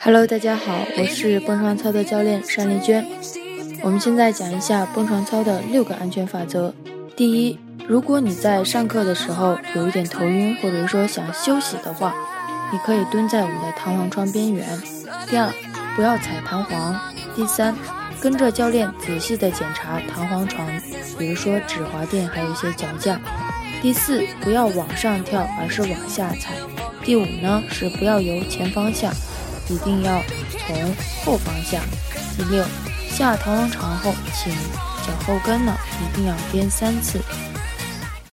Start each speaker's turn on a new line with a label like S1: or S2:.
S1: Hello，大家好，我是蹦床操的教练单丽娟。我们现在讲一下蹦床操的六个安全法则。第一，如果你在上课的时候有一点头晕，或者说想休息的话，你可以蹲在我们的弹簧床边缘。第二，不要踩弹簧。第三，跟着教练仔细的检查弹簧床，比如说指滑垫，还有一些脚架。第四，不要往上跳，而是往下踩。第五呢，是不要由前方下。一定要从后方向。第六，下弹簧床后，请脚后跟呢一定要颠三次。